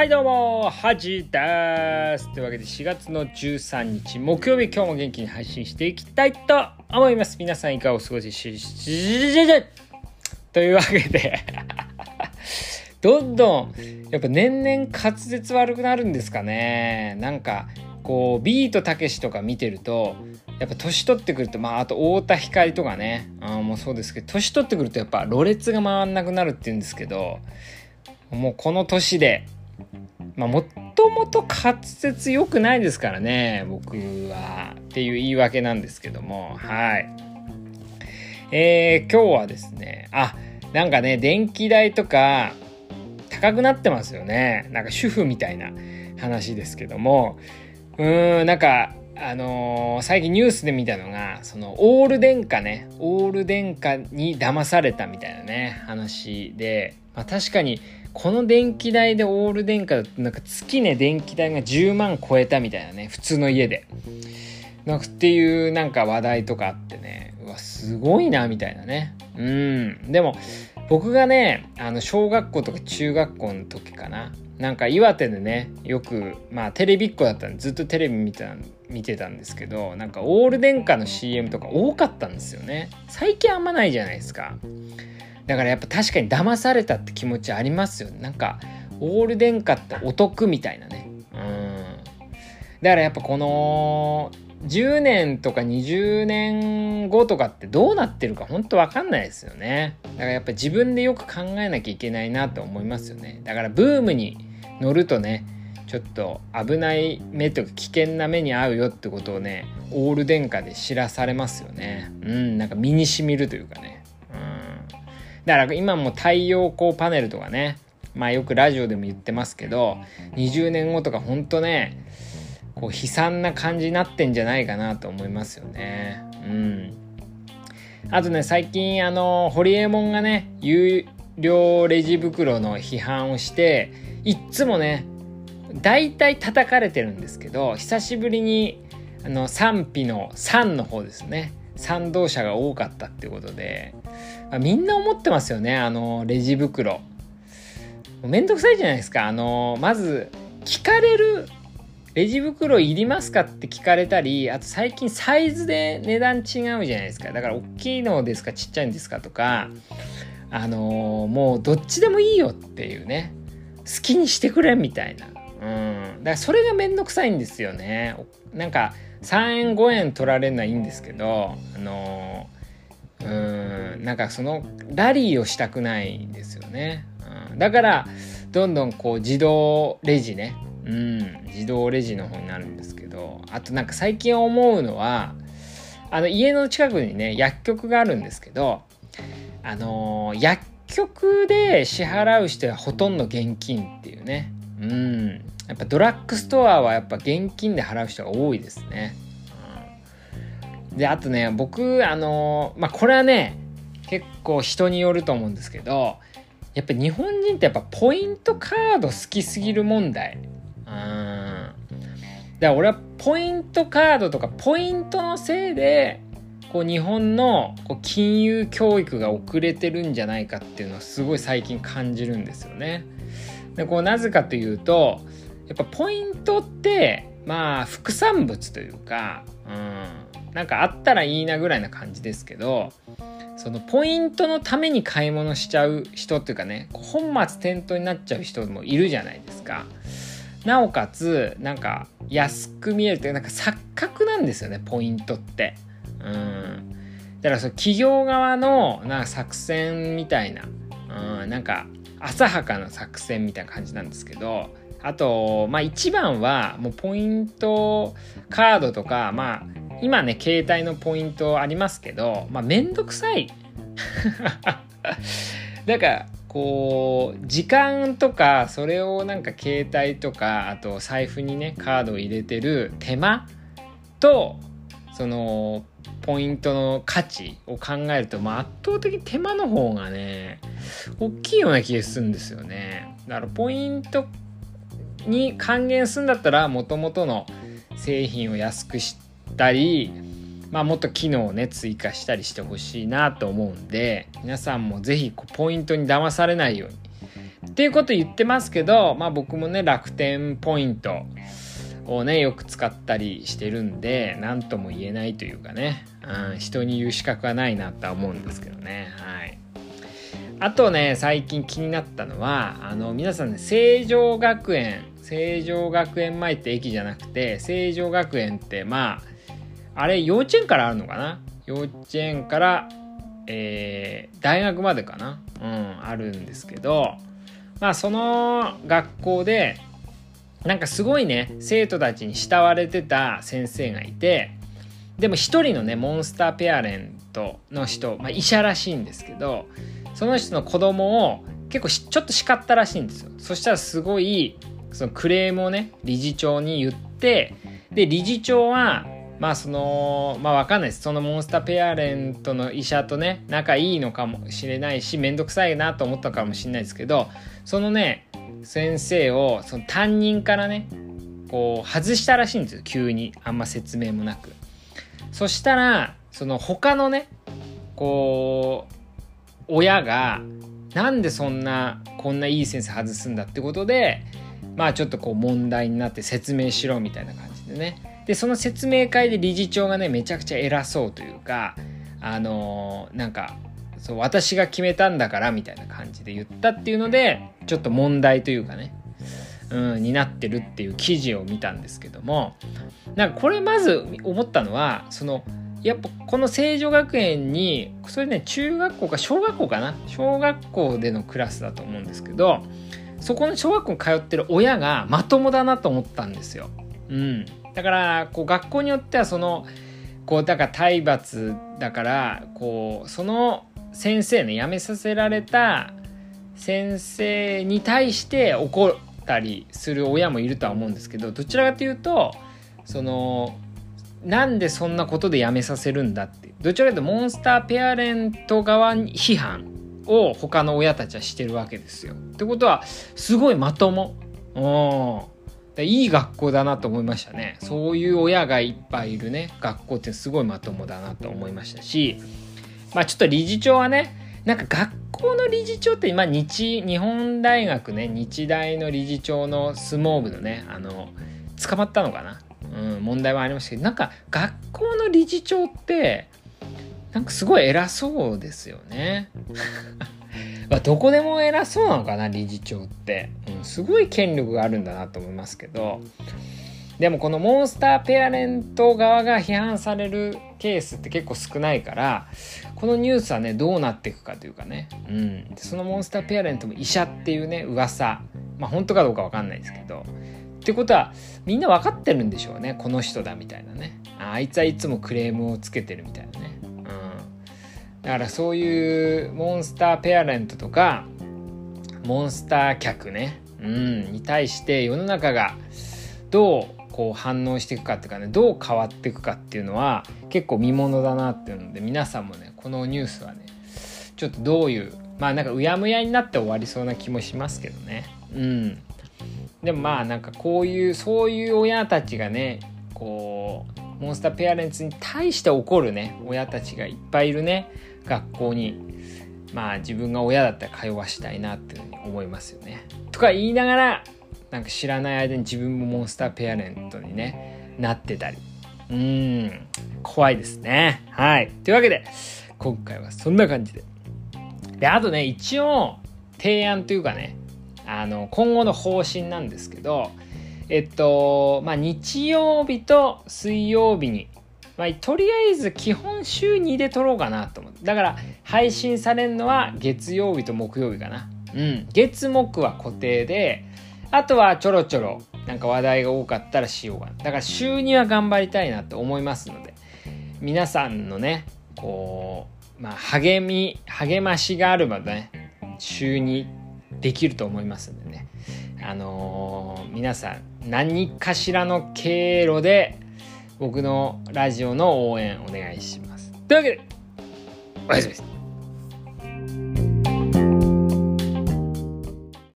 はいどうもハジです。というわけで4月の13日木曜日今日も元気に配信していきたいと思います。皆さんいかがお過ごししという？わけでどんどんやっぱ年々滑舌悪くなるんですかねなんかこうビートたけしとか見てるとやっぱ年取ってくるとまああと太田光とかねあもうそうですけど年取ってくるとやっぱろれつが回んなくなるっていうんですけどもうこの年でまあ、もともと滑舌良くないですからね、僕は。っていう言い訳なんですけども、はい。えー、今日はですね、あ、なんかね、電気代とか高くなってますよね。なんか主婦みたいな話ですけども、うーん、なんか、あのー、最近ニュースで見たのが、その、オール電化ね、オール電化に騙されたみたいなね、話で、まあ確かに、この電気代でオール電化だとなんか月ね電気代が10万超えたみたいなね普通の家で。なんかっていうなんか話題とかあってね。うわすごいなみたいなね。うん。でも僕がねあの小学校とか中学校の時かな。なんか岩手でねよくまあテレビっ子だったんでずっとテレビ見てた見てたんですけどなんかオール電化の CM とか多かったんですよね。最近あんまないじゃないですか。だからやっぱ確かに騙されたって気持ちありますよ。なんかオール電化ってお得みたいなね。うん。だからやっぱこの10年とか20年後とかってどうなってるか本当わかんないですよね。だからやっぱ自分でよく考えなきゃいけないなと思いますよね。だからブームに乗るとねちょっと危ない目とか危険な目に遭うよってことをねオール電化で知らされますよね。うん。なんか身にしみるというかね。だから今も太陽光パネルとかねまあよくラジオでも言ってますけど20年後とかほんとねこう悲惨な感じになってんじゃないかなと思いますよね。うん。あとね最近あのホリエモンがね有料レジ袋の批判をしていっつもね大体叩かれてるんですけど久しぶりにあの賛否の3の方ですね。賛同者が多かったっていうことでみんな思ってますよね。あのレジ袋。めんどくさいじゃないですか。あのまず聞かれるレジ袋いりますかって聞かれたりあと最近サイズで値段違うじゃないですか。だから大きいのですかちっちゃいんですかとかあのもうどっちでもいいよっていうね。好きにしてくれみたいな。うん。だからそれがめんどくさいんですよね。なんか3円5円取られるのはいいんですけどあのうんなんかそのラリーをしたくないんですよね、うん、だからどんどんこう自動レジね。うん自動レジの方になるんですけど。あとなんか最近思うのはあの家の近くにね薬局があるんですけどあのー、薬局で支払う人はほとんど現金っていうね。うんやっぱドラッグストアはやっぱ現金で払う人が多いですね。であとね僕あのまあこれはね結構人によると思うんですけどやっぱ日本人ってやっぱポイントカード好きすぎる問題。うんだから俺はポイントカードとかポイントのせいでこう日本のこう金融教育が遅れてるんじゃないかっていうのはすごい最近感じるんですよね。でこうなぜかというとやっぱポイントってまあ副産物というか、うん、なんかあったらいいなぐらいな感じですけどそのポイントのために買い物しちゃう人っていうかね本末転倒になっちゃう人もいるじゃないですか。なおかつなんか安く見えるっていうなんか錯覚なんですよねポイントって。うんだからその企業側のなんか作戦みたいな、うん、なんか浅はかな作戦みたいな感じなんですけどあとまあ一番はもうポイントカードとかまあ今ね携帯のポイントありますけどまあめんどくさい。だからこう時間とかそれをなんか携帯とかあと財布にねカードを入れてる手間とそのポイントの価値を考えると、まあ、圧倒的に手間の方がね大きいような気がするんですよね。だからポイントに還元するんだったらもともとの製品を安くしてたり、まあ、もっと機能をね追加したりしてほしいなと思うんで皆さんも是非ポイントに騙されないようにっていうこと言ってますけど、まあ僕もね、楽天ポイントをね、よく使ったりしてるんで、何とも言えないというかね、うん、人に言う資格はないなとは思うんですけどね。はい。あとね、最近気になったのは、あの、皆さんね、成城学園、成城学園前って駅じゃなくて、成城学園って、まあ、あれ、幼稚園からあるのかな？幼稚園から、えー、大学までかな？うん、あるんですけど、まあ、その学校で、なんかすごいね、生徒たちに慕われてた先生がいて、でも一人のね、モンスターペアレントの人、まあ、医者らしいんですけど、その人の子供を結構ちょっと叱ったらしいんですよ。そしたらすごいそのクレームをね理事長に言ってで理事長はまあそのまあわかんないです。そのモンスターペアレントの医者とね仲いいのかもしれないし面倒くさいなと思ったかもしれないですけどそのね先生をその担任からねこう外したらしいんですよ。急に。あんま説明もなく。そしたらその他のねこう親がなんでそんなこんないい先生外すんだってことでまあちょっとこう問題になって説明しろみたいな感じでね。でその説明会で理事長がねめちゃくちゃ偉そうというかあのー、なんかそう私が決めたんだからみたいな感じで言ったっていうのでちょっと問題というかねうん、になってるっていう記事を見たんですけどもなんかこれまず思ったのはそのやっぱこの成城学園にそれね中学校か小学校かな小学校でのクラスだと思うんですけどそこの小学校に通ってる親がまともだなと思ったんですよ。うん、だからこう学校によってはそのこうだから体罰だからこうその先生ね辞めさせられた先生に対して怒ったりする親もいるとは思うんですけどどちらかというとそのなんでそんなことでやめさせるんだってどちらかというとモンスターペアレント側批判を他の親たちはしてるわけですよ。ってことはすごいまとも。いい学校だなと思いましたね。そういう親がいっぱいいるね学校ってすごいまともだなと思いましたしまあちょっと理事長はねなんか学校の理事長って今日日本大学ね日大の理事長の相撲部のねあの捕まったのかな？うん、問題はありましたけどなんか学校の理事長ってなんかすごい偉そうですよね。まあどこでも偉そうなのかな理事長って、うん、すごい権力があるんだなと思いますけど。でもこのモンスターペアレント側が批判されるケースって結構少ないからこのニュースはねどうなっていくかというかね、うん、そのモンスターペアレントも医者っていうね噂。まあ本当かどうか分かんないですけど。ってことはみんな分かってるんでしょうね。この人だみたいなね。あいつはいつもクレームをつけてるみたいなね、だからそういうモンスターペアレントとかモンスター客ね、うん、に対して世の中がどうこう反応していくかっていうかねどう変わっていくかっていうのは結構見ものだなっていうので皆さんもねこのニュースはねちょっとどういうまあなんかうやむやになって終わりそうな気もしますけどね。うん。でもまあなんかこういうそういう親たちがねこうモンスターペアレンツに対して怒るね親たちがいっぱいいるね。学校にまあ自分が親だったら通わしたいなっていうふうに思いますよね。とか言いながらなんか知らない間に自分もモンスターペアレントにねなってたりうん怖いですね。はい。というわけで今回はそんな感じで。であとね一応提案というかねあの今後の方針なんですけどえっとまあ日曜日と水曜日にまあ、とりあえず基本週2で撮ろうかなと思って。だから配信されるのは月曜日と木曜日かな。うん。月木は固定であとはちょろちょろなんか話題が多かったらしようかな。だから週2は頑張りたいなと思いますので皆さんのねこうまあ励み励ましがあればね週2できると思いますんでね。あのー、皆さん何かしらの経路で僕のラジオの応援お願いします。というわけでおやすみです